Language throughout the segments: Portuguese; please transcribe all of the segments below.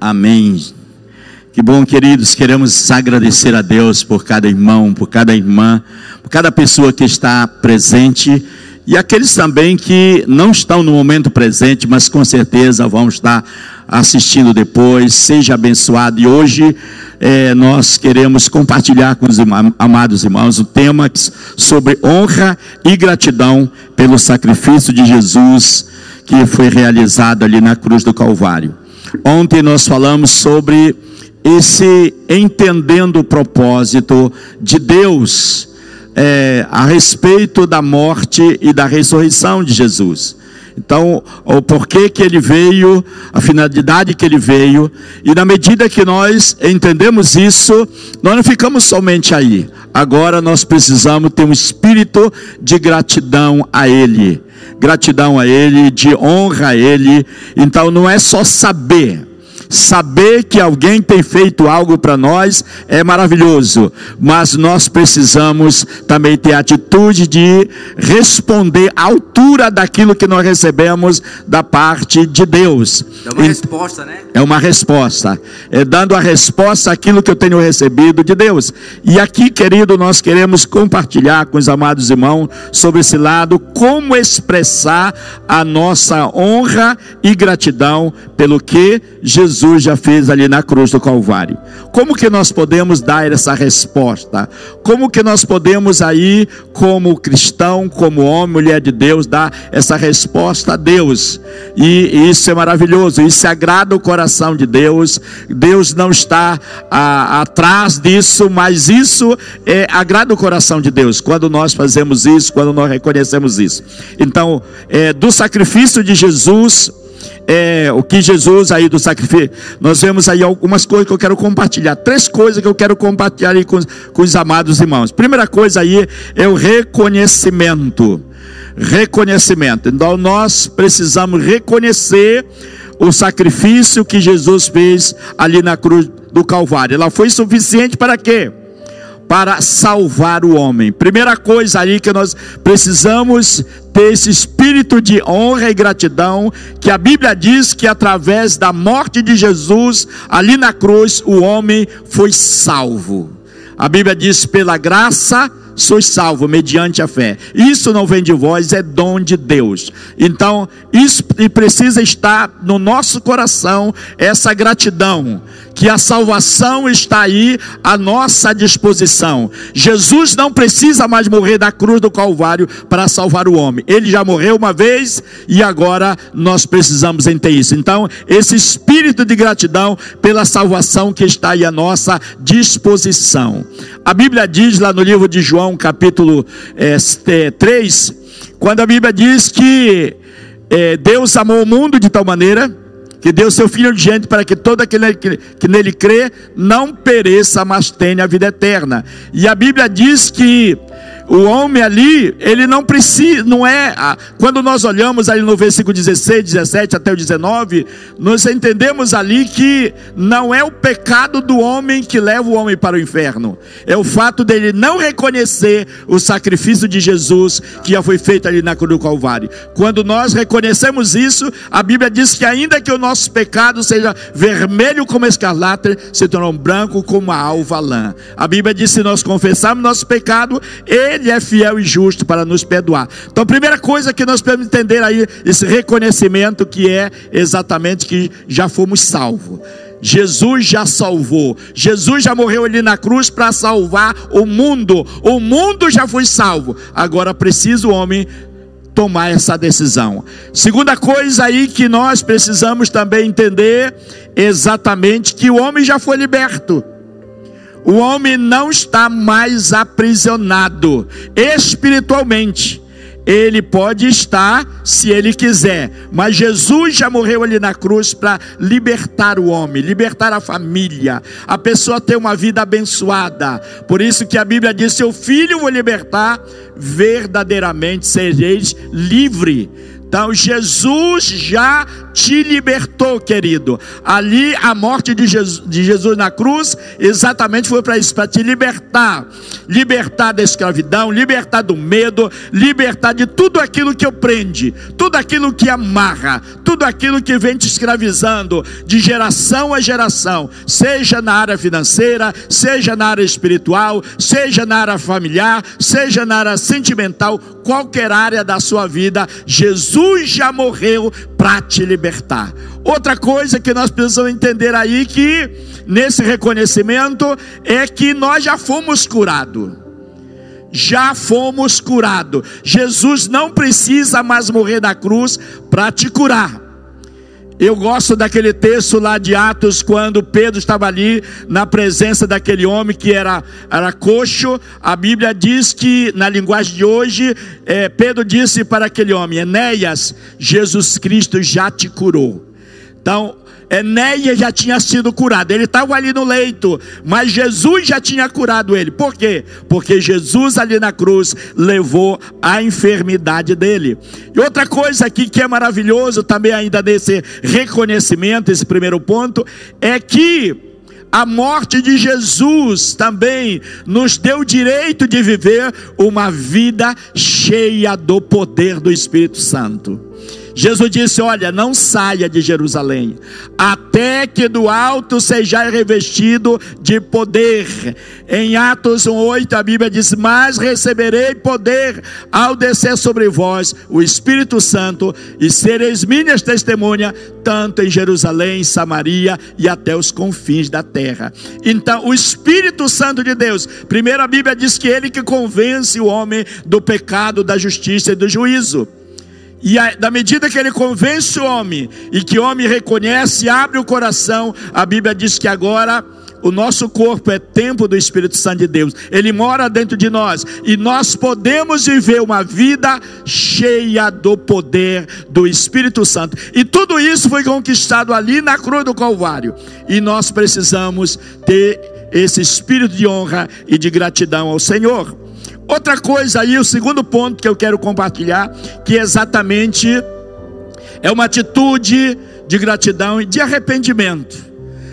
Amém. Que bom, queridos, queremos agradecer a Deus por cada irmão, por cada irmã, por cada pessoa que está presente e aqueles também que não estão no momento presente, mas com certeza vão estar assistindo depois. Seja abençoado. E hoje é, nós queremos compartilhar com os amados irmãos o tema sobre honra e gratidão pelo sacrifício de Jesus que foi realizado ali na cruz do Calvário. Ontem nós falamos sobre esse entendendo o propósito de Deus é, a respeito da morte e da ressurreição de Jesus. Então, o porquê que ele veio, a finalidade que ele veio, e na medida que nós entendemos isso, nós não ficamos somente aí. Agora nós precisamos ter um espírito de gratidão a ele, gratidão a ele, de honra a ele. Então não é só saber, Saber que alguém tem feito algo para nós é maravilhoso, mas nós precisamos também ter a atitude de responder à altura daquilo que nós recebemos da parte de Deus. É uma resposta, né? É uma resposta. É dando a resposta àquilo que eu tenho recebido de Deus. E aqui, querido, nós queremos compartilhar com os amados irmãos sobre esse lado, como expressar a nossa honra e gratidão pelo que Jesus Jesus já fez ali na cruz do Calvário. Como que nós podemos dar essa resposta? Como que nós podemos aí, como cristão, como homem, mulher de Deus, dar essa resposta a Deus? E, isso é maravilhoso, isso agrada o coração de Deus. Deus não está a, atrás disso, mas isso é, agrada o coração de Deus quando nós fazemos isso, quando nós reconhecemos isso. Então, é, do sacrifício de Jesus é, o que Jesus aí do sacrifício, nós vemos aí algumas coisas que eu quero compartilhar, três coisas que eu quero compartilhar aí com, com os amados irmãos. Primeira coisa aí é o reconhecimento. Reconhecimento. Então nós precisamos reconhecer o sacrifício que Jesus fez ali na cruz do Calvário. Ela foi suficiente para quê? Para salvar o homem. Primeira coisa ali que nós precisamos ter esse espírito de honra e gratidão, que a Bíblia diz que através da morte de Jesus ali na cruz, o homem foi salvo. A Bíblia diz pela graça sois salvo mediante a fé. Isso não vem de vós, é dom de Deus. Então, isso precisa estar no nosso coração essa gratidão, que a salvação está aí à nossa disposição. Jesus não precisa mais morrer da cruz do Calvário para salvar o homem. Ele já morreu uma vez e agora nós precisamos entender isso. Então, esse espírito de gratidão pela salvação que está aí à nossa disposição. A Bíblia diz lá no livro de João, capítulo é, 3, quando a Bíblia diz que é, Deus amou o mundo de tal maneira que deu seu Filho diante para que todo aquele que, nele crê não pereça, mas tenha a vida eterna. E a Bíblia diz que o homem ali, ele não precisa, não é. Quando nós olhamos ali no versículo 16, 17 até o 19, nós entendemos ali que não é o pecado do homem que leva o homem para o inferno, é o fato dele não reconhecer o sacrifício de Jesus que já foi feito ali na cruz do Calvário. Quando nós reconhecemos isso, a Bíblia diz que ainda que o nosso pecado seja vermelho como escarlate, se tornou branco como a alva lã. A Bíblia diz: se nós confessarmos nosso pecado, ele ele é fiel e justo para nos perdoar. Então, a primeira coisa que nós podemos entender aí, esse reconhecimento que é exatamente que já fomos salvos. Jesus já salvou. Jesus já morreu ali na cruz para salvar o mundo. O mundo já foi salvo. Agora precisa o homem tomar essa decisão. Segunda coisa aí que nós precisamos também entender exatamente que o homem já foi liberto. O homem não está mais aprisionado espiritualmente. Ele pode estar se ele quiser, mas Jesus já morreu ali na cruz para libertar o homem, libertar a família, a pessoa ter uma vida abençoada. Por isso que a Bíblia diz: Seu filho vou libertar, verdadeiramente sereis livre Então Jesus já te libertou, querido. Ali a morte de Jesus, de Jesus na cruz exatamente foi para isso, para te libertar, libertar da escravidão, libertar do medo, libertar de tudo aquilo que prende, tudo aquilo que amarra, tudo aquilo que vem te escravizando de geração a geração, seja na área financeira, seja na área espiritual, seja na área familiar, seja na área sentimental, qualquer área da sua vida, Jesus já morreu para te libertar. Outra coisa que nós precisamos entender aí que nesse reconhecimento é que nós já fomos curados. Já fomos curados. Jesus não precisa mais morrer na cruz para te curar. Eu gosto daquele texto lá de Atos, quando Pedro estava ali na presença daquele homem que era, era coxo. A Bíblia diz que, na linguagem de hoje, é, Pedro disse para aquele homem: Enéas, Jesus Cristo já te curou. Então, Enéia já tinha sido curado, ele estava ali no leito, mas Jesus já tinha curado ele. Por quê? Porque Jesus ali na cruz levou a enfermidade dele. E outra coisa aqui que é maravilhoso também ainda desse reconhecimento, esse primeiro ponto, é que a morte de Jesus também nos deu o direito de viver uma vida cheia do poder do Espírito Santo. Jesus disse: Olha, não saia de Jerusalém, até que do alto seja revestido de poder. Em Atos 1,8 a Bíblia diz: Mas receberei poder ao descer sobre vós o Espírito Santo, e sereis minhas testemunhas, tanto em Jerusalém, Samaria e até os confins da terra. Então, o Espírito Santo de Deus, primeiro a Bíblia diz que ele que convence o homem do pecado, da justiça e do juízo. E a, da medida que ele convence o homem e que o homem reconhece e abre o coração, a Bíblia diz que agora o nosso corpo é templo do Espírito Santo de Deus. Ele mora dentro de nós e nós podemos viver uma vida cheia do poder do Espírito Santo. E tudo isso foi conquistado ali na cruz do Calvário. E nós precisamos ter esse espírito de honra e de gratidão ao Senhor. Outra coisa aí, o segundo ponto que eu quero compartilhar, que exatamente é uma atitude de gratidão e de arrependimento.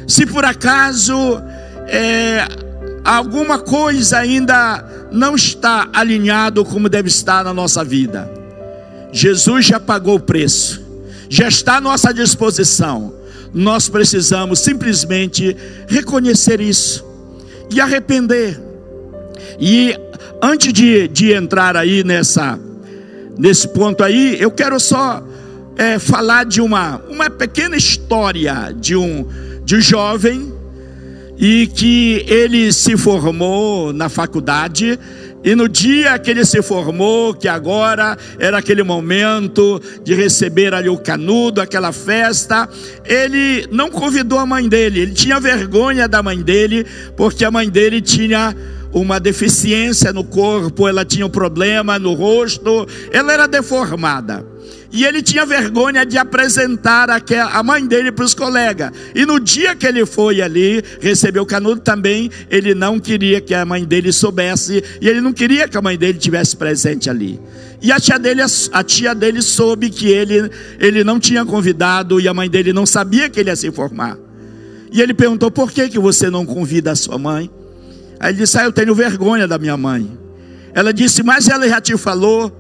Se por acaso é, alguma coisa ainda não está alinhado como deve estar na nossa vida, Jesus já pagou o preço, já está à nossa disposição. Nós precisamos simplesmente reconhecer isso e arrepender. E Antes de, de entrar aí nessa, nesse ponto aí, eu quero só é, falar de uma, uma pequena história de um, de um jovem e que ele se formou na faculdade e no dia que ele se formou, que agora era aquele momento de receber ali o canudo, aquela festa, ele não convidou a mãe dele, ele tinha vergonha da mãe dele, porque a mãe dele tinha uma deficiência no corpo, ela tinha um problema no rosto, ela era deformada. E ele tinha vergonha de apresentar a mãe dele para os colegas. E no dia que ele foi ali, recebeu o canudo também, ele não queria que a mãe dele soubesse, e ele não queria que a mãe dele tivesse presente ali. E a tia dele, a tia dele soube que ele, ele não tinha convidado e a mãe dele não sabia que ele ia se formar. E ele perguntou: por que, que você não convida a sua mãe? Aí ele disse: Ah, eu tenho vergonha da minha mãe. Ela disse: Mas ela já te falou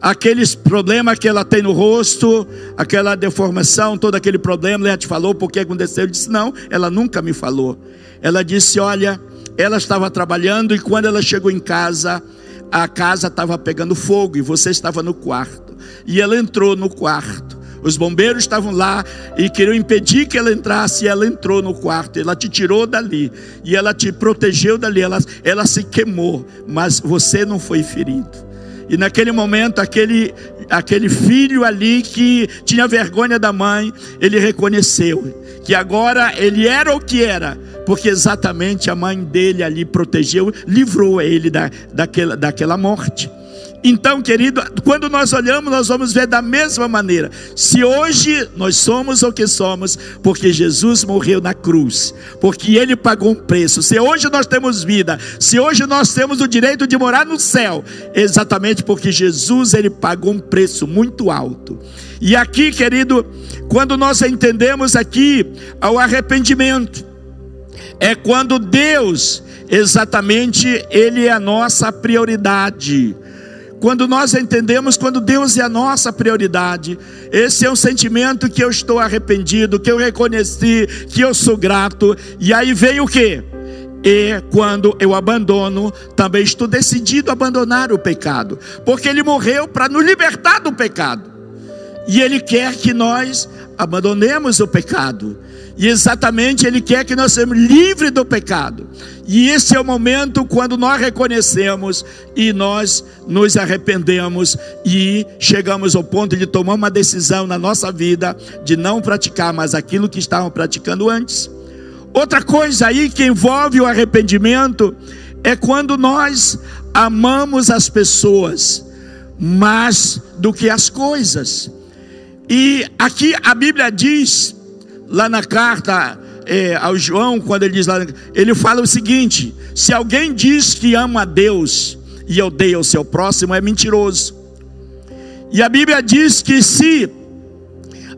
aqueles problemas que ela tem no rosto, aquela deformação, todo aquele problema, ela já te falou porque aconteceu? Eu disse: Não, ela nunca me falou. Ela disse: Olha, ela estava trabalhando e quando ela chegou em casa, a casa estava pegando fogo e você estava no quarto. E ela entrou no quarto. Os bombeiros estavam lá e queriam impedir que ela entrasse. E ela entrou no quarto, ela te tirou dali e ela te protegeu dali. Ela, ela se queimou, mas você não foi ferido. E naquele momento, aquele, aquele filho ali que tinha vergonha da mãe, ele reconheceu que agora ele era o que era, porque exatamente a mãe dele ali protegeu, livrou ele da, daquela, daquela morte. Então, querido, quando nós olhamos, nós vamos ver da mesma maneira. Se hoje nós somos o que somos, porque Jesus morreu na cruz, porque Ele pagou um preço. Se hoje nós temos vida, se hoje nós temos o direito de morar no céu, exatamente porque Jesus Ele pagou um preço muito alto. E aqui, querido, quando nós entendemos aqui o arrependimento, é quando Deus, exatamente, Ele é a nossa prioridade. Quando nós entendemos, quando Deus é a nossa prioridade, esse é um sentimento que eu estou arrependido, que eu reconheci, que eu sou grato, e aí vem o que? E quando eu abandono, também estou decidido a abandonar o pecado, porque Ele morreu para nos libertar do pecado, e Ele quer que nós abandonemos o pecado. E exatamente Ele quer que nós sejamos livres do pecado. E esse é o momento quando nós reconhecemos e nós nos arrependemos e chegamos ao ponto de tomar uma decisão na nossa vida de não praticar mais aquilo que estavam praticando antes. Outra coisa aí que envolve o arrependimento é quando nós amamos as pessoas mais do que as coisas. E aqui a Bíblia diz lá na carta é, ao João, quando ele diz lá, ele fala o seguinte: se alguém diz que ama a Deus e odeia o seu próximo, é mentiroso. E a Bíblia diz que se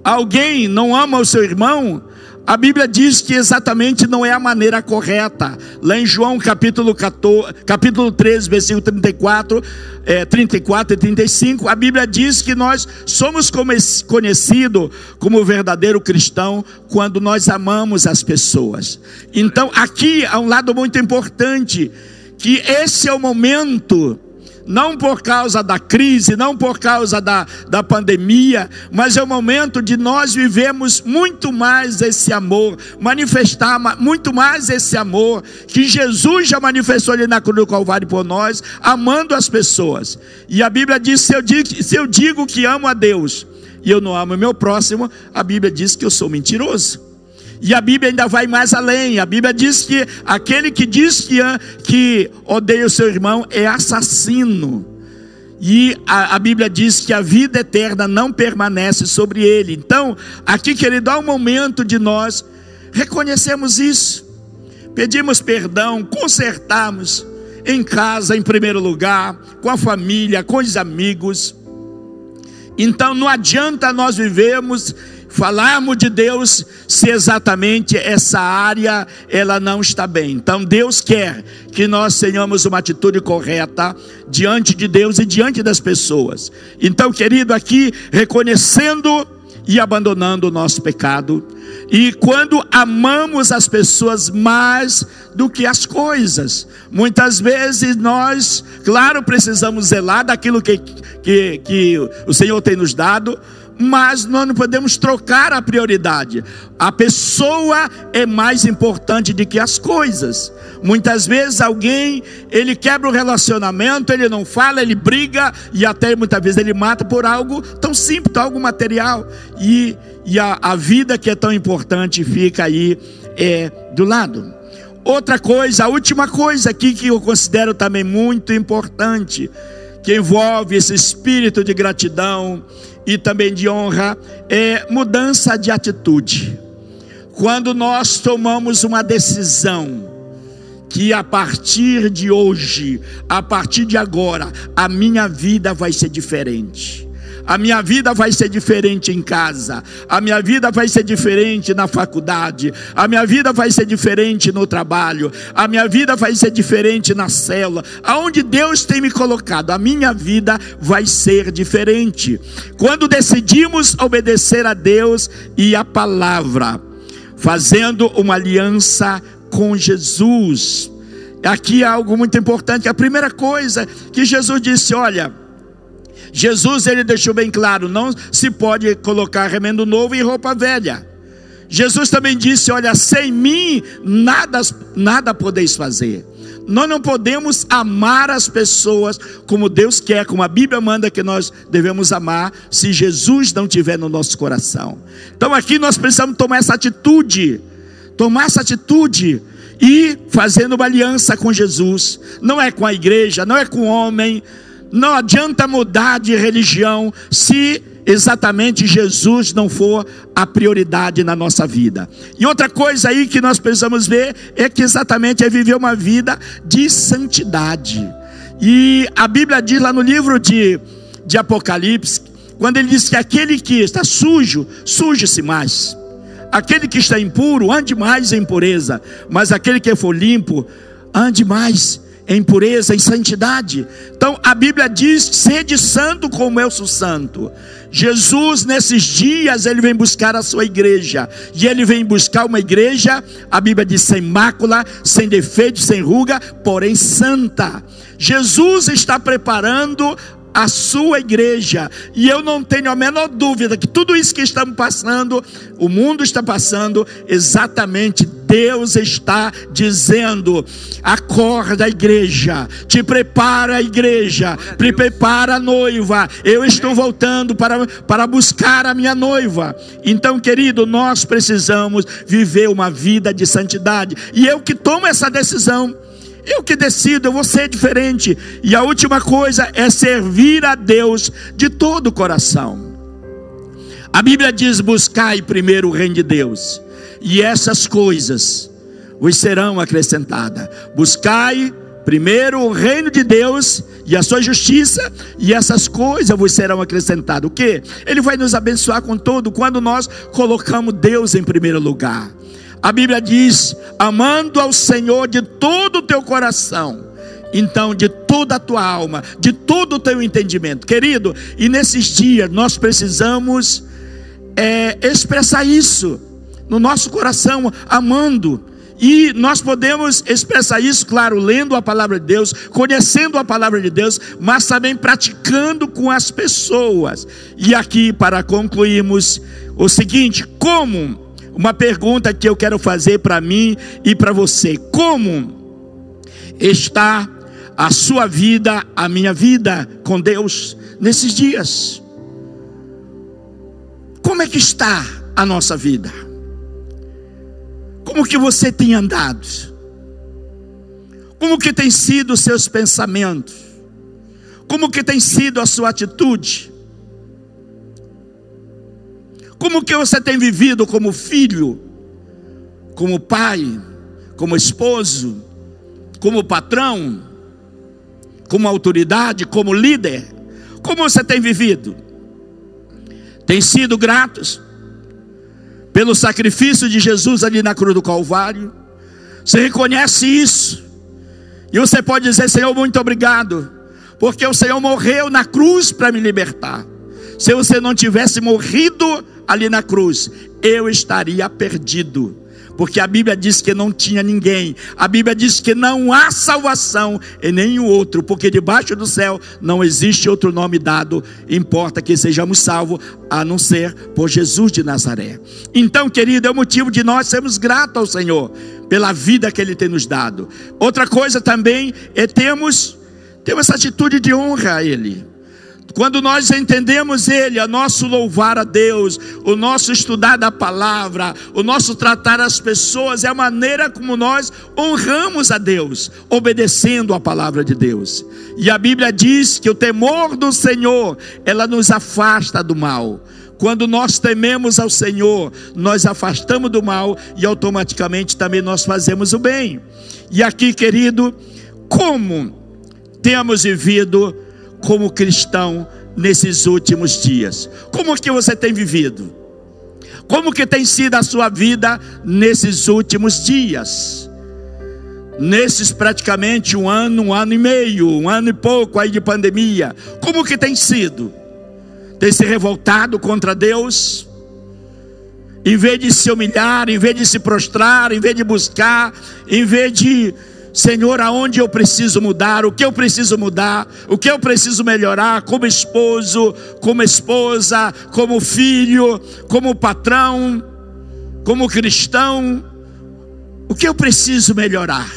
alguém não ama o seu irmão, a Bíblia diz que exatamente não é a maneira correta. Lá em João capítulo, 14, capítulo 13, versículo 34, é, 34 e 35, a Bíblia diz que nós somos conhecidos como verdadeiro cristão quando nós amamos as pessoas. Então aqui há um lado muito importante, que esse é o momento não por causa da crise, não por causa da, da pandemia, mas é o momento de nós vivemos muito mais esse amor, manifestar muito mais esse amor que Jesus já manifestou ali na cruz do Calvário por nós, amando as pessoas. E a Bíblia diz: se eu digo, se eu digo que amo a Deus e eu não amo o meu próximo, a Bíblia diz que eu sou mentiroso. E a Bíblia ainda vai mais além. A Bíblia diz que aquele que diz que, que odeia o seu irmão é assassino. E a, a, Bíblia diz que a vida eterna não permanece sobre ele. Então, aqui, querido, há um momento de nós reconhecemos isso, pedimos perdão, consertamos em casa, em primeiro lugar, com a família, com os amigos. Então, não adianta nós vivermos falarmos de Deus se exatamente essa área ela não está bem. Então Deus quer que nós tenhamos uma atitude correta diante de Deus e diante das pessoas. Então, querido, aqui reconhecendo e abandonando o nosso pecado. E quando amamos as pessoas mais do que as coisas, muitas vezes nós, claro, precisamos zelar daquilo que, que, que o Senhor tem nos dado, mas nós não podemos trocar a prioridade. A pessoa é mais importante do que as coisas. Muitas vezes alguém, ele quebra o relacionamento, ele não fala, ele briga e até muitas vezes ele mata por algo tão simples, algo material. E, e a, a vida que é tão importante fica aí é, do lado. Outra coisa, a última coisa aqui que eu considero também muito importante, que envolve esse espírito de gratidão, e também de honra é mudança de atitude. Quando nós tomamos uma decisão, que a partir de hoje, a partir de agora, a minha vida vai ser diferente. A minha vida vai ser diferente em casa, a minha vida vai ser diferente na faculdade, a minha vida vai ser diferente no trabalho, a minha vida vai ser diferente na célula, aonde Deus tem me colocado, a minha vida vai ser diferente. Quando decidimos obedecer a Deus e a palavra, fazendo uma aliança com Jesus. Aqui há algo muito importante. A primeira coisa que Jesus disse: olha, Jesus ele deixou bem claro, não se pode colocar remendo novo em roupa velha. Jesus também disse: Olha, sem mim nada, nada podeis fazer. Nós não podemos amar as pessoas como Deus quer, como a Bíblia manda que nós devemos amar, se Jesus não tiver no nosso coração. Então aqui nós precisamos tomar essa atitude, tomar essa atitude e fazendo uma aliança com Jesus. Não é com a igreja, não é com o homem, não adianta mudar de religião se exatamente Jesus não for a prioridade na nossa vida. E outra coisa aí que nós precisamos ver é que exatamente é viver uma vida de santidade. E a Bíblia diz lá no livro de, de Apocalipse, quando ele diz que aquele que está sujo, suje-se mais. Aquele que está impuro, ande mais em pureza. Mas aquele que for limpo, ande mais em pureza, em santidade. Então a Bíblia diz: sede santo como eu sou santo. Jesus, nesses dias, ele vem buscar a sua igreja, e ele vem buscar uma igreja, a Bíblia diz, sem mácula, sem defeito, sem ruga, porém santa. Jesus está preparando a sua igreja. E eu não tenho a menor dúvida que tudo isso que estamos passando, o mundo está passando, exatamente Deus está dizendo: acorda igreja, te prepara a igreja, te prepara a noiva. Eu estou voltando para, para buscar a minha noiva. Então, querido, nós precisamos viver uma vida de santidade. E eu que tomo essa decisão. Eu que decido, eu vou ser diferente. E a última coisa é servir a Deus de todo o coração. A Bíblia diz: buscai primeiro o reino de Deus, e essas coisas vos serão acrescentadas. Buscai primeiro o reino de Deus e a sua justiça, e essas coisas vos serão acrescentadas. O que? Ele vai nos abençoar com tudo quando nós colocamos Deus em primeiro lugar. A Bíblia diz: amando ao Senhor de todo o teu coração, então de toda a tua alma, de todo o teu entendimento, querido. E nesses dias nós precisamos é, expressar isso no nosso coração, amando. E nós podemos expressar isso, claro, lendo a palavra de Deus, conhecendo a palavra de Deus, mas também praticando com as pessoas. E aqui, para concluirmos, o seguinte: como uma pergunta que eu quero fazer para mim e para você: como está a sua vida, a minha vida com Deus nesses dias? Como é que está a nossa vida? Como que você tem andado? Como que tem sido os seus pensamentos? Como que tem sido a sua atitude? Como que você tem vivido como filho, como pai, como esposo, como patrão, como autoridade, como líder? Como você tem vivido? Tem sido gratos pelo sacrifício de Jesus ali na cruz do Calvário? Você reconhece isso? E você pode dizer: Senhor, muito obrigado, porque o Senhor morreu na cruz para me libertar. Se você não tivesse morrido ali na cruz, eu estaria perdido. Porque a Bíblia diz que não tinha ninguém. A Bíblia diz que não há salvação em nenhum outro, porque debaixo do céu não existe outro nome dado, importa que sejamos salvos, a não ser por Jesus de Nazaré. Então, querido, é o motivo de nós sermos gratos ao Senhor pela vida que Ele tem nos dado. Outra coisa também é termos, termos essa atitude de honra a Ele. Quando nós entendemos Ele, a nosso louvar a Deus, o nosso estudar da palavra, o nosso tratar as pessoas, é a maneira como nós honramos a Deus, obedecendo a palavra de Deus. E a Bíblia diz que o temor do Senhor, ela nos afasta do mal. Quando nós tememos ao Senhor, nós afastamos do mal e automaticamente também nós fazemos o bem. E aqui, querido, como temos vivido como cristão nesses últimos dias? Como que você tem vivido? Como que tem sido a sua vida nesses últimos dias? Nesses praticamente um ano, um ano e meio, um ano e pouco aí de pandemia, como que tem sido? Tem se revoltado contra Deus? Em vez de se humilhar, em vez de se prostrar, em vez de buscar, em vez de Senhor, aonde eu preciso mudar, o que eu preciso mudar, o que eu preciso melhorar como esposo, como esposa, como filho, como patrão, como cristão, o que eu preciso melhorar.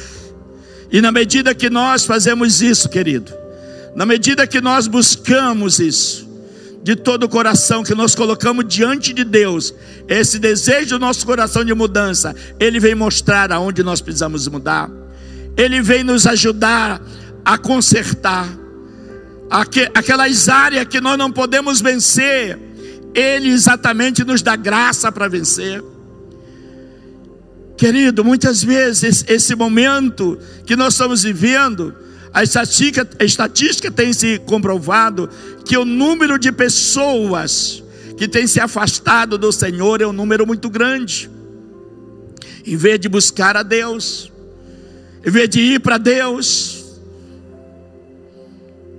E na medida que nós fazemos isso, querido, na medida que nós buscamos isso, de todo o coração, que nós colocamos diante de Deus, esse desejo do nosso coração de mudança, Ele vem mostrar aonde nós precisamos mudar. Ele vem nos ajudar a consertar. aquelas áreas que nós não podemos vencer, Ele exatamente nos dá graça para vencer. Querido, muitas vezes esse momento que nós estamos vivendo, a estatística, a estatística tem se comprovado que o número de pessoas que tem se afastado do Senhor é um número muito grande. Em vez de buscar a Deus, em vez de ir para Deus,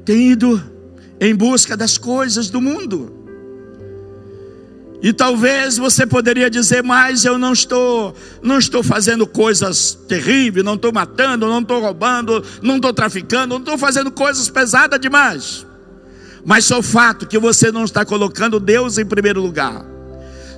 tem ido em busca das coisas do mundo. E talvez você poderia dizer, mas eu não estou, não estou fazendo coisas terríveis, não estou matando, não estou roubando, não estou traficando, não estou fazendo coisas pesadas demais. Mas só o fato que você não está colocando Deus em primeiro lugar.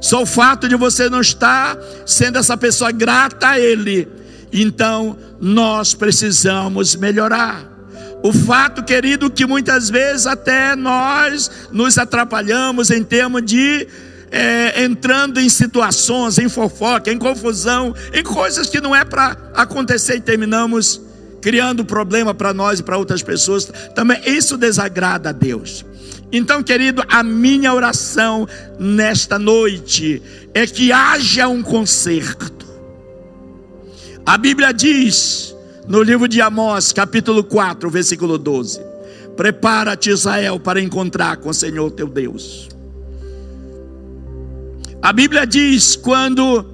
Só o fato de você não estar sendo essa pessoa grata a Ele. Então, nós precisamos melhorar. O fato, querido, que muitas vezes até nós nos atrapalhamos em termos de é, entrando em situações, em fofoca, em confusão, em coisas que não é para acontecer e terminamos criando problema para nós e para outras pessoas. Também isso desagrada a Deus. Então, querido, a minha oração nesta noite é que haja um conserto. A Bíblia diz no livro de Amós, capítulo 4, versículo 12: Prepara-te, Israel, para encontrar com o Senhor teu Deus. A Bíblia diz: quando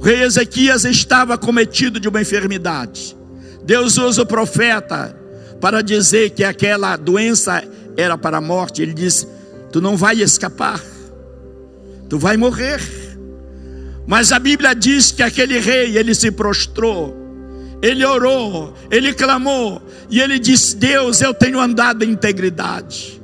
o rei Ezequias estava cometido de uma enfermidade, Deus usa o profeta para dizer que aquela doença era para a morte. Ele diz: Tu não vai escapar, tu vai morrer. Mas a Bíblia diz que aquele rei, ele se prostrou, ele orou, ele clamou, e ele disse: Deus, eu tenho andado em integridade.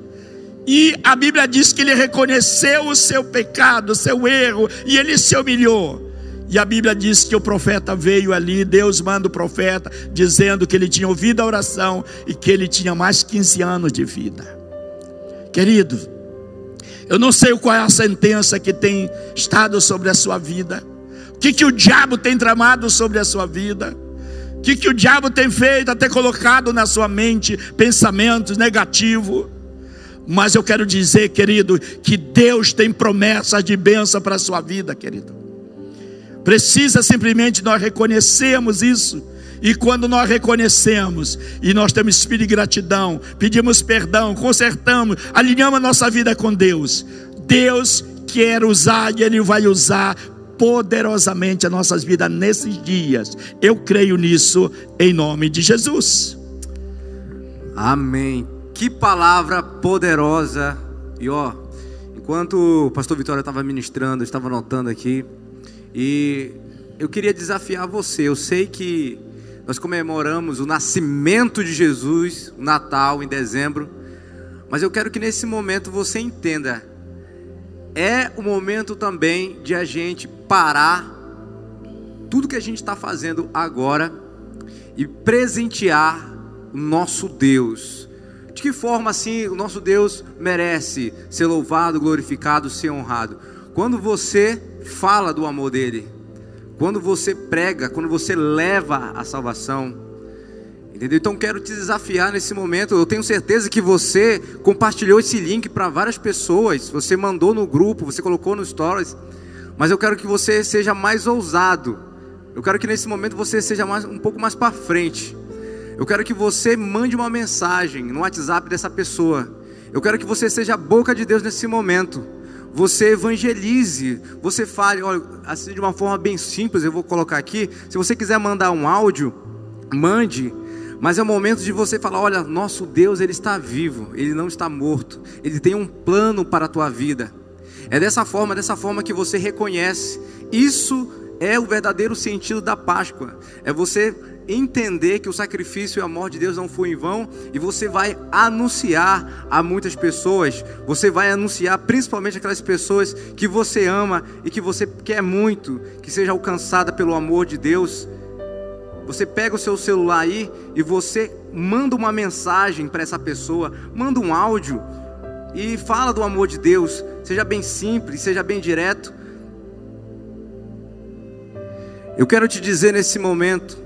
E a Bíblia diz que ele reconheceu o seu pecado, o seu erro, e ele se humilhou. E a Bíblia diz que o profeta veio ali, Deus manda o profeta, dizendo que ele tinha ouvido a oração e que ele tinha mais 15 anos de vida. Querido, eu não sei qual é a sentença que tem estado sobre a sua vida, o que, que o diabo tem tramado sobre a sua vida, o que, que o diabo tem feito, até colocado na sua mente pensamentos negativos. Mas eu quero dizer, querido, que Deus tem promessas de bênção para a sua vida, querido. Precisa simplesmente nós reconhecermos isso. E quando nós reconhecemos e nós temos espírito de gratidão, pedimos perdão, consertamos, alinhamos a nossa vida com Deus, Deus quer usar e Ele vai usar poderosamente as nossas vidas nesses dias. Eu creio nisso em nome de Jesus. Amém. Que palavra poderosa. E ó, enquanto o pastor Vitória estava ministrando, estava anotando aqui, e eu queria desafiar você. Eu sei que nós comemoramos o nascimento de Jesus, o Natal em dezembro, mas eu quero que nesse momento você entenda. É o momento também de a gente parar tudo que a gente está fazendo agora e presentear o nosso Deus de que forma assim o nosso Deus merece ser louvado, glorificado, ser honrado? Quando você fala do amor dele, quando você prega, quando você leva a salvação. Entendeu? Então quero te desafiar nesse momento. Eu tenho certeza que você compartilhou esse link para várias pessoas, você mandou no grupo, você colocou no stories. Mas eu quero que você seja mais ousado. Eu quero que nesse momento você seja mais, um pouco mais para frente. Eu quero que você mande uma mensagem no WhatsApp dessa pessoa. Eu quero que você seja a boca de Deus nesse momento. Você evangelize, você fale, olha, assim de uma forma bem simples, eu vou colocar aqui. Se você quiser mandar um áudio, mande. Mas é o momento de você falar: olha, nosso Deus, Ele está vivo, Ele não está morto, Ele tem um plano para a tua vida. É dessa forma, dessa forma que você reconhece. Isso é o verdadeiro sentido da Páscoa. É você entender que o sacrifício e a morte de Deus não foi em vão e você vai anunciar a muitas pessoas, você vai anunciar principalmente aquelas pessoas que você ama e que você quer muito que seja alcançada pelo amor de Deus. Você pega o seu celular aí e você manda uma mensagem para essa pessoa, manda um áudio e fala do amor de Deus. Seja bem simples, seja bem direto. Eu quero te dizer nesse momento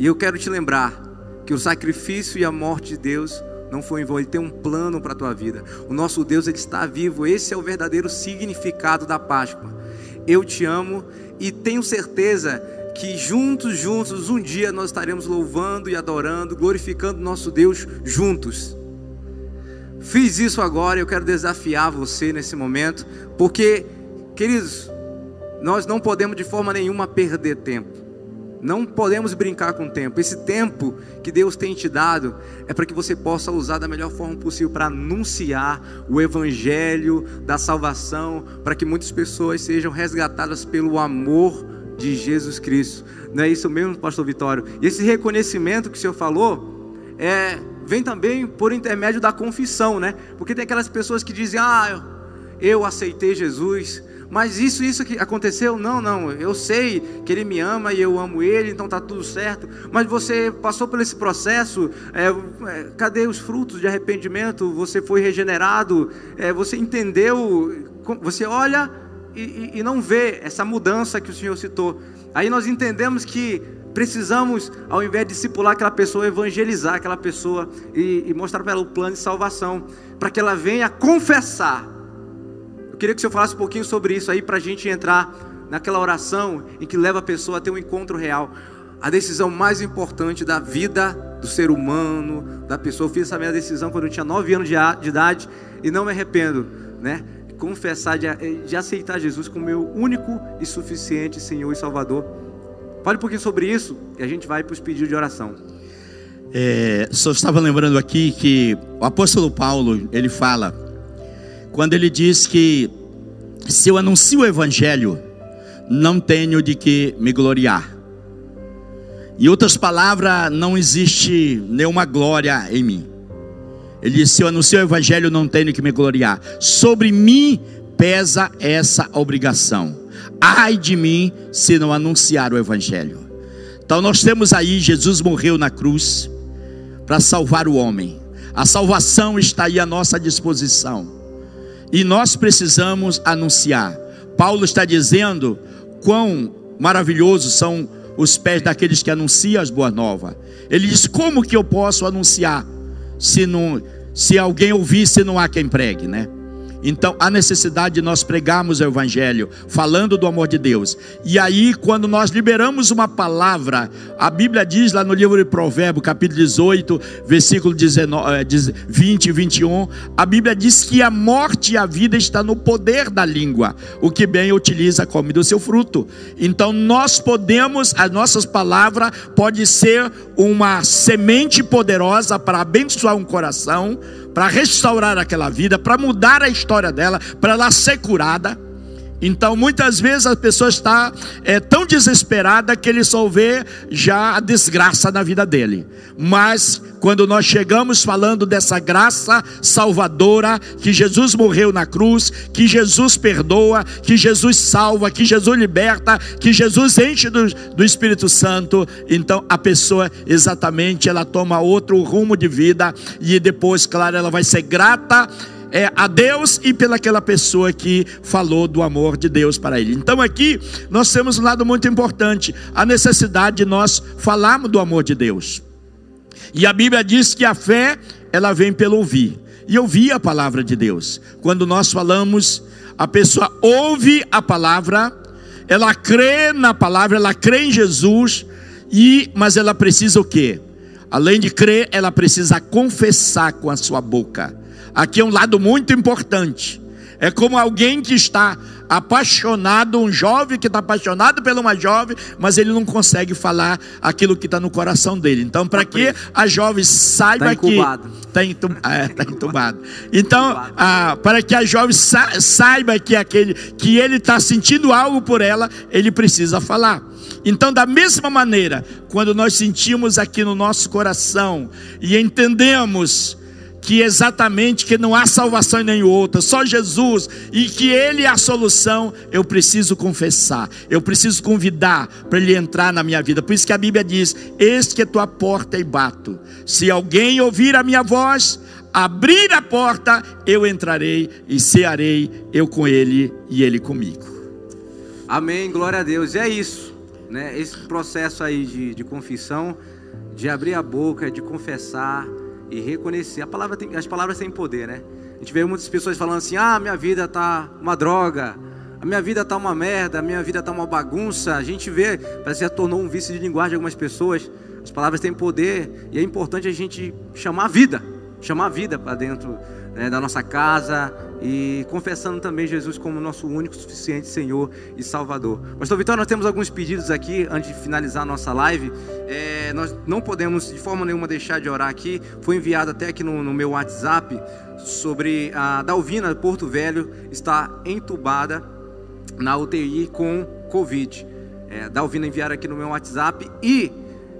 e eu quero te lembrar que o sacrifício e a morte de Deus não foi em vão, ele tem um plano para a tua vida. O nosso Deus ele está vivo. Esse é o verdadeiro significado da Páscoa. Eu te amo e tenho certeza que juntos, juntos, um dia nós estaremos louvando e adorando, glorificando nosso Deus juntos. Fiz isso agora, eu quero desafiar você nesse momento, porque, queridos, nós não podemos de forma nenhuma perder tempo. Não podemos brincar com o tempo. Esse tempo que Deus tem te dado é para que você possa usar da melhor forma possível para anunciar o evangelho da salvação, para que muitas pessoas sejam resgatadas pelo amor de Jesus Cristo. Não é isso mesmo, pastor Vitório? E esse reconhecimento que o senhor falou é vem também por intermédio da confissão, né? Porque tem aquelas pessoas que dizem: "Ah, eu aceitei Jesus, mas isso, isso que aconteceu, não, não. Eu sei que ele me ama e eu amo ele, então tá tudo certo. Mas você passou por esse processo, é, é, cadê os frutos de arrependimento? Você foi regenerado, é, você entendeu, você olha e, e, e não vê essa mudança que o Senhor citou. Aí nós entendemos que precisamos, ao invés de discipular aquela pessoa, evangelizar aquela pessoa e, e mostrar para ela o plano de salvação, para que ela venha confessar queria que você falasse um pouquinho sobre isso aí para a gente entrar naquela oração em que leva a pessoa a ter um encontro real. A decisão mais importante da vida do ser humano, da pessoa. Eu fiz essa minha decisão quando eu tinha 9 anos de, de idade e não me arrependo, né? Confessar, de, de aceitar Jesus como meu único e suficiente Senhor e Salvador. Fale um pouquinho sobre isso e a gente vai para os pedidos de oração. É, só estava lembrando aqui que o apóstolo Paulo ele fala quando ele diz que se eu anuncio o evangelho, não tenho de que me gloriar. Em outras palavras, não existe nenhuma glória em mim. Ele diz: se eu anuncio o evangelho, não tenho que me gloriar. Sobre mim pesa essa obrigação. Ai de mim se não anunciar o evangelho. Então nós temos aí Jesus morreu na cruz para salvar o homem. A salvação está aí à nossa disposição. E nós precisamos anunciar. Paulo está dizendo quão maravilhosos são os pés daqueles que anunciam as boas novas. Ele diz: Como que eu posso anunciar se não, se alguém ouvir, se não há quem pregue, né? Então, há necessidade de nós pregarmos o Evangelho, falando do amor de Deus. E aí, quando nós liberamos uma palavra, a Bíblia diz lá no livro de Provérbios, capítulo 18, versículo 19, 20 e 21, a Bíblia diz que a morte e a vida está no poder da língua. O que bem utiliza come do seu fruto. Então, nós podemos, as nossas palavras pode ser uma semente poderosa para abençoar um coração, para restaurar aquela vida, para mudar a história dela, para ela ser curada. Então, muitas vezes a pessoa está é, tão desesperada que ele só vê já a desgraça na vida dele. Mas, quando nós chegamos falando dessa graça salvadora, que Jesus morreu na cruz, que Jesus perdoa, que Jesus salva, que Jesus liberta, que Jesus enche do, do Espírito Santo, então a pessoa exatamente ela toma outro rumo de vida e depois, claro, ela vai ser grata é, a Deus e pelaquela pessoa que falou do amor de Deus para ele. Então aqui nós temos um lado muito importante, a necessidade de nós falarmos do amor de Deus. E a Bíblia diz que a fé, ela vem pelo ouvir. E ouvir a palavra de Deus. Quando nós falamos, a pessoa ouve a palavra, ela crê na palavra, ela crê em Jesus, e mas ela precisa o quê? Além de crer, ela precisa confessar com a sua boca. Aqui é um lado muito importante. É como alguém que está apaixonado, um jovem que está apaixonado por uma jovem, mas ele não consegue falar aquilo que está no coração dele. Então, para tá que a jovem saiba tá que está entubado. É, tá entubado. Então, ah, para que a jovem sa saiba que aquele que ele está sentindo algo por ela, ele precisa falar. Então, da mesma maneira, quando nós sentimos aqui no nosso coração e entendemos que exatamente que não há salvação em nenhum outro, só Jesus, e que Ele é a solução, eu preciso confessar, eu preciso convidar para Ele entrar na minha vida. Por isso que a Bíblia diz: Eis que é tua porta e bato. Se alguém ouvir a minha voz, abrir a porta, eu entrarei e cearei, eu com Ele e Ele comigo. Amém, glória a Deus. E é isso, né? Esse processo aí de, de confissão, de abrir a boca, de confessar e reconhecer. A palavra tem, as palavras têm poder, né? A gente vê muitas pessoas falando assim: ah, minha vida tá uma droga, a minha vida tá uma merda, a minha vida tá uma bagunça. A gente vê, parece que já tornou um vício de linguagem de algumas pessoas. As palavras têm poder e é importante a gente chamar a vida, chamar a vida para dentro né, da nossa casa e confessando também Jesus como nosso único, suficiente Senhor e Salvador. Pastor Vitória, nós temos alguns pedidos aqui antes de finalizar a nossa live. É, nós não podemos de forma nenhuma deixar de orar aqui. Foi enviado até aqui no, no meu WhatsApp sobre a Dalvina Porto Velho está entubada na UTI com Covid. É, Dalvina enviaram aqui no meu WhatsApp e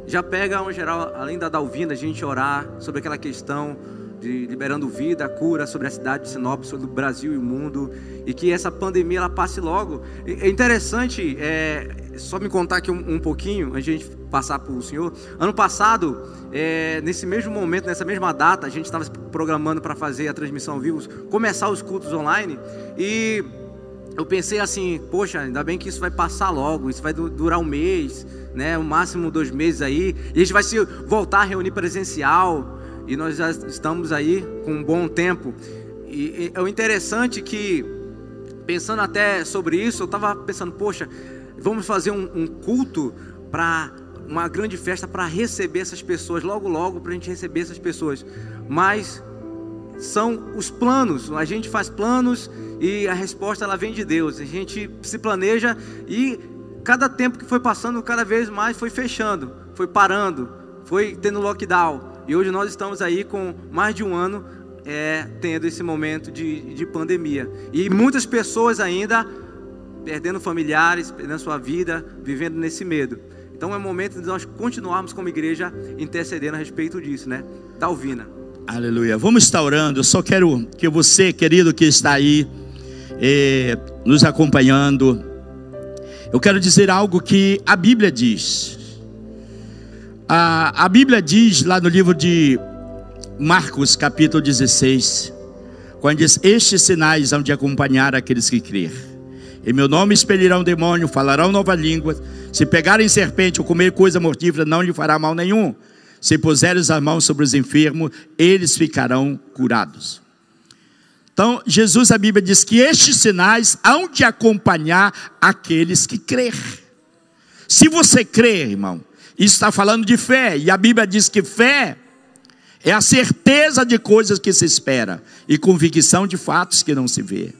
já pega um geral, além da Dalvina, a gente orar sobre aquela questão de liberando vida, cura sobre a cidade de Sinop, sobre o Brasil e o mundo, e que essa pandemia ela passe logo. É interessante, é, só me contar aqui um, um, pouquinho, antes de a gente passar para o senhor. Ano passado, é, nesse mesmo momento, nessa mesma data, a gente estava programando para fazer a transmissão ao vivo, começar os cultos online, e eu pensei assim, poxa, ainda bem que isso vai passar logo, isso vai durar um mês, né, o máximo dois meses aí, e a gente vai se voltar a reunir presencial, e nós já estamos aí com um bom tempo. E, é o interessante que, pensando até sobre isso, eu estava pensando, poxa, vamos fazer um, um culto para uma grande festa para receber essas pessoas, logo, logo, para a gente receber essas pessoas. Mas são os planos, a gente faz planos e a resposta ela vem de Deus. A gente se planeja e cada tempo que foi passando, cada vez mais foi fechando, foi parando, foi tendo lockdown. E hoje nós estamos aí com mais de um ano é, tendo esse momento de, de pandemia. E muitas pessoas ainda perdendo familiares, perdendo sua vida, vivendo nesse medo. Então é momento de nós continuarmos como igreja intercedendo a respeito disso, né? Dalvina. Aleluia. Vamos estar orando. Eu só quero que você, querido que está aí, eh, nos acompanhando, eu quero dizer algo que a Bíblia diz. A, a Bíblia diz lá no livro de Marcos, capítulo 16, quando diz: Estes sinais hão de acompanhar aqueles que crer. Em meu nome expelirão demônio, falarão nova língua. Se pegarem serpente ou comer coisa mortífera, não lhe fará mal nenhum. Se puseres as mãos sobre os enfermos, eles ficarão curados. Então, Jesus, a Bíblia diz que estes sinais hão de acompanhar aqueles que crer. Se você crer, irmão, está falando de fé, e a Bíblia diz que fé é a certeza de coisas que se espera e convicção de fatos que não se vê.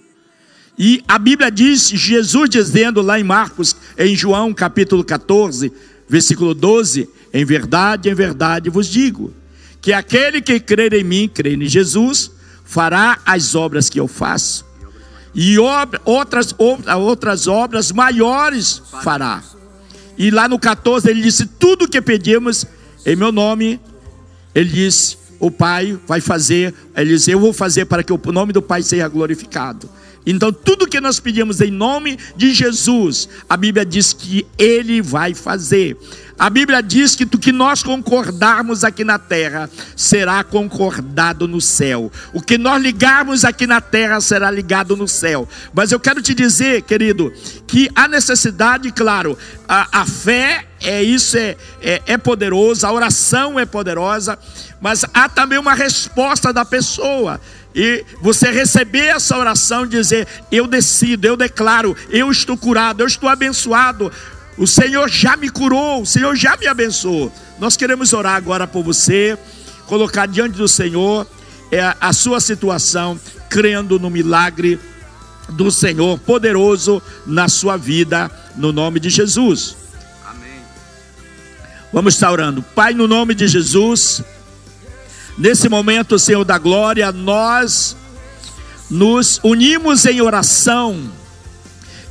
E a Bíblia diz, Jesus dizendo lá em Marcos, em João capítulo 14, versículo 12: Em verdade, em verdade vos digo, que aquele que crer em mim, crer em Jesus, fará as obras que eu faço, e obra, outras, outras obras maiores fará e lá no 14 ele disse: Tudo que pedimos em meu nome, ele disse: O Pai vai fazer. Ele disse: Eu vou fazer para que o nome do Pai seja glorificado. Então, tudo que nós pedimos em nome de Jesus, a Bíblia diz que Ele vai fazer. A Bíblia diz que o que nós concordarmos aqui na terra será concordado no céu. O que nós ligarmos aqui na terra será ligado no céu. Mas eu quero te dizer, querido, que a necessidade, claro, a, a fé é isso, é, é, é a oração é poderosa, mas há também uma resposta da pessoa e você receber essa oração e dizer: Eu decido, eu declaro, eu estou curado, eu estou abençoado. O Senhor já me curou, o Senhor já me abençoou. Nós queremos orar agora por você, colocar diante do Senhor é, a sua situação, crendo no milagre do Senhor poderoso na sua vida, no nome de Jesus. Amém. Vamos estar orando. Pai, no nome de Jesus. Nesse momento, Senhor da glória, nós nos unimos em oração,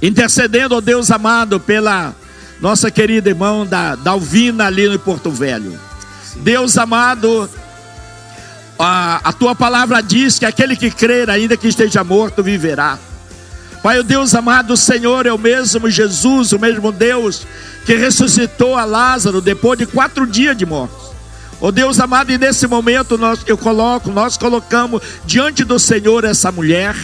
intercedendo, ó Deus amado, pela nossa querida irmã da Dalvina ali no Porto Velho. Sim. Deus amado, a, a tua palavra diz que aquele que crer, ainda que esteja morto, viverá. Pai, o Deus amado, o Senhor é o mesmo Jesus, o mesmo Deus que ressuscitou a Lázaro depois de quatro dias de morte. Oh Deus amado, e nesse momento nós, eu coloco, nós colocamos diante do Senhor essa mulher.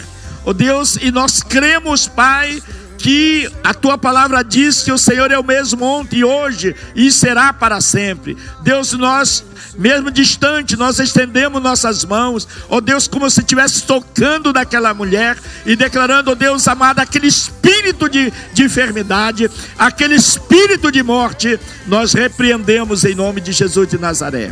Oh Deus, e nós cremos, Pai, que a tua palavra diz que o Senhor é o mesmo ontem hoje e será para sempre. Deus, nós, mesmo distante, nós estendemos nossas mãos, ó Deus, como se estivesse tocando naquela mulher e declarando, ó Deus amado, aquele espírito de, de enfermidade, aquele espírito de morte, nós repreendemos em nome de Jesus de Nazaré.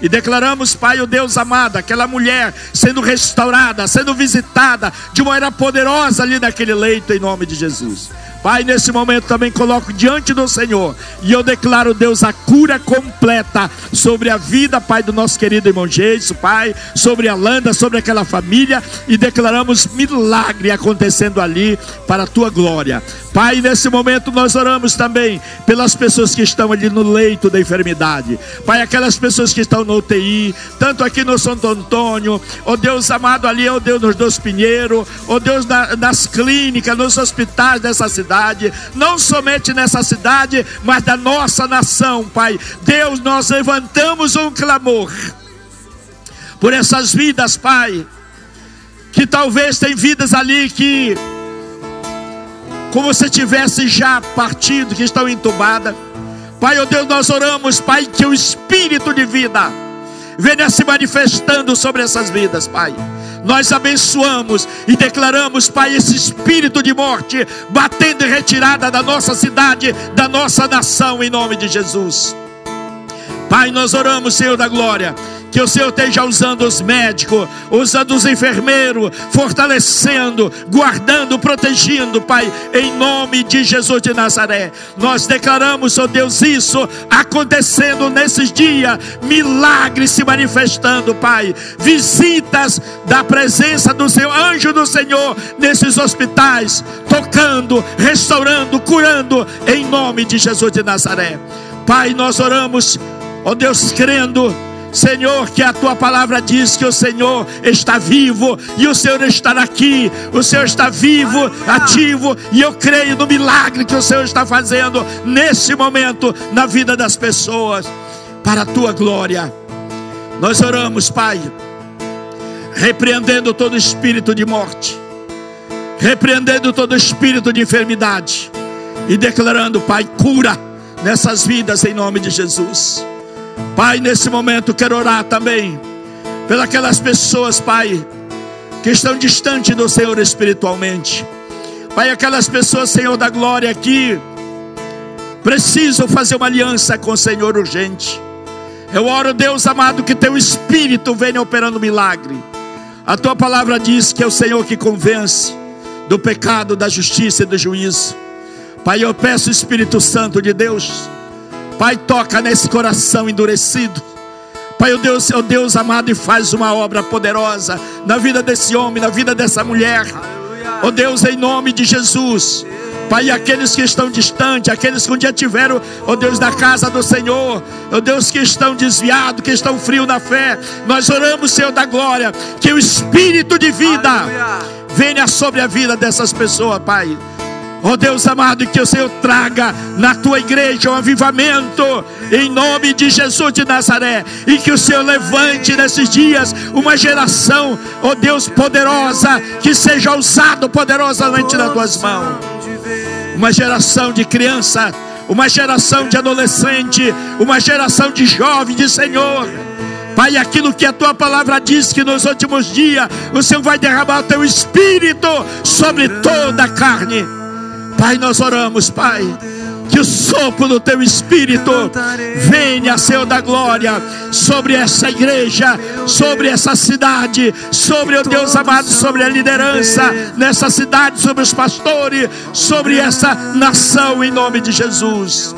E declaramos, Pai, o Deus amado, aquela mulher sendo restaurada, sendo visitada de uma maneira poderosa ali naquele leito, em nome de Jesus. Pai, nesse momento também coloco diante do Senhor e eu declaro, Deus, a cura completa sobre a vida, Pai, do nosso querido irmão Jesus, Pai, sobre a Landa, sobre aquela família e declaramos milagre acontecendo ali para a tua glória. Pai, nesse momento nós oramos também pelas pessoas que estão ali no leito da enfermidade. Pai, aquelas pessoas que estão no UTI, tanto aqui no Santo Antônio, ó oh Deus amado ali, ó oh Deus nos Dois Pinheiro, ó oh Deus nas clínicas, nos hospitais dessa cidade, não somente nessa cidade, mas da nossa nação, Pai. Deus, nós levantamos um clamor por essas vidas, Pai, que talvez tem vidas ali que como se tivesse já partido, que estão entubadas. Pai, oh Deus, nós oramos, Pai, que o espírito de vida venha se manifestando sobre essas vidas, Pai. Nós abençoamos e declaramos, Pai, esse espírito de morte batendo em retirada da nossa cidade, da nossa nação, em nome de Jesus. Pai, nós oramos, Senhor da glória, que o Senhor esteja usando os médicos, usando os enfermeiros, fortalecendo, guardando, protegendo, Pai, em nome de Jesus de Nazaré. Nós declaramos, ó oh Deus, isso acontecendo nesses dias, milagres se manifestando, Pai, visitas da presença do Senhor, anjo do Senhor, nesses hospitais, tocando, restaurando, curando, em nome de Jesus de Nazaré. Pai, nós oramos, ó oh Deus, crendo Senhor, que a tua palavra diz que o Senhor está vivo e o Senhor está aqui, o Senhor está vivo, ativo, e eu creio no milagre que o Senhor está fazendo nesse momento na vida das pessoas, para a tua glória. Nós oramos, Pai, repreendendo todo espírito de morte, repreendendo todo espírito de enfermidade e declarando, Pai, cura nessas vidas em nome de Jesus. Pai, nesse momento quero orar também pelas pessoas, Pai, que estão distantes do Senhor espiritualmente. Pai, aquelas pessoas, Senhor da glória, que precisam fazer uma aliança com o Senhor urgente. Eu oro, Deus amado, que teu espírito venha operando milagre. A tua palavra diz que é o Senhor que convence do pecado, da justiça e do juízo. Pai, eu peço o Espírito Santo de Deus Pai, toca nesse coração endurecido. Pai, o oh Deus, oh Deus amado, e faz uma obra poderosa na vida desse homem, na vida dessa mulher. Ó oh Deus, em nome de Jesus. Pai, aqueles que estão distantes, aqueles que um dia tiveram, ó oh Deus, na casa do Senhor, ó oh Deus, que estão desviados, que estão frios na fé, nós oramos, Senhor da glória, que o Espírito de vida Aleluia. venha sobre a vida dessas pessoas, Pai. Oh Deus amado, que o Senhor traga na tua igreja um avivamento, em nome de Jesus de Nazaré, e que o Senhor levante nesses dias uma geração, oh Deus poderosa, que seja usado poderosamente nas tuas mãos. Uma geração de criança, uma geração de adolescente, uma geração de jovem, de Senhor. Pai, aquilo que a tua palavra diz que nos últimos dias o Senhor vai derramar o teu espírito sobre toda a carne. Pai, nós oramos, Pai. Que o sopro do teu espírito venha, Senhor da glória, sobre essa igreja, sobre essa cidade, sobre o Deus amado, sobre a liderança nessa cidade, sobre os pastores, sobre essa nação, em nome de Jesus.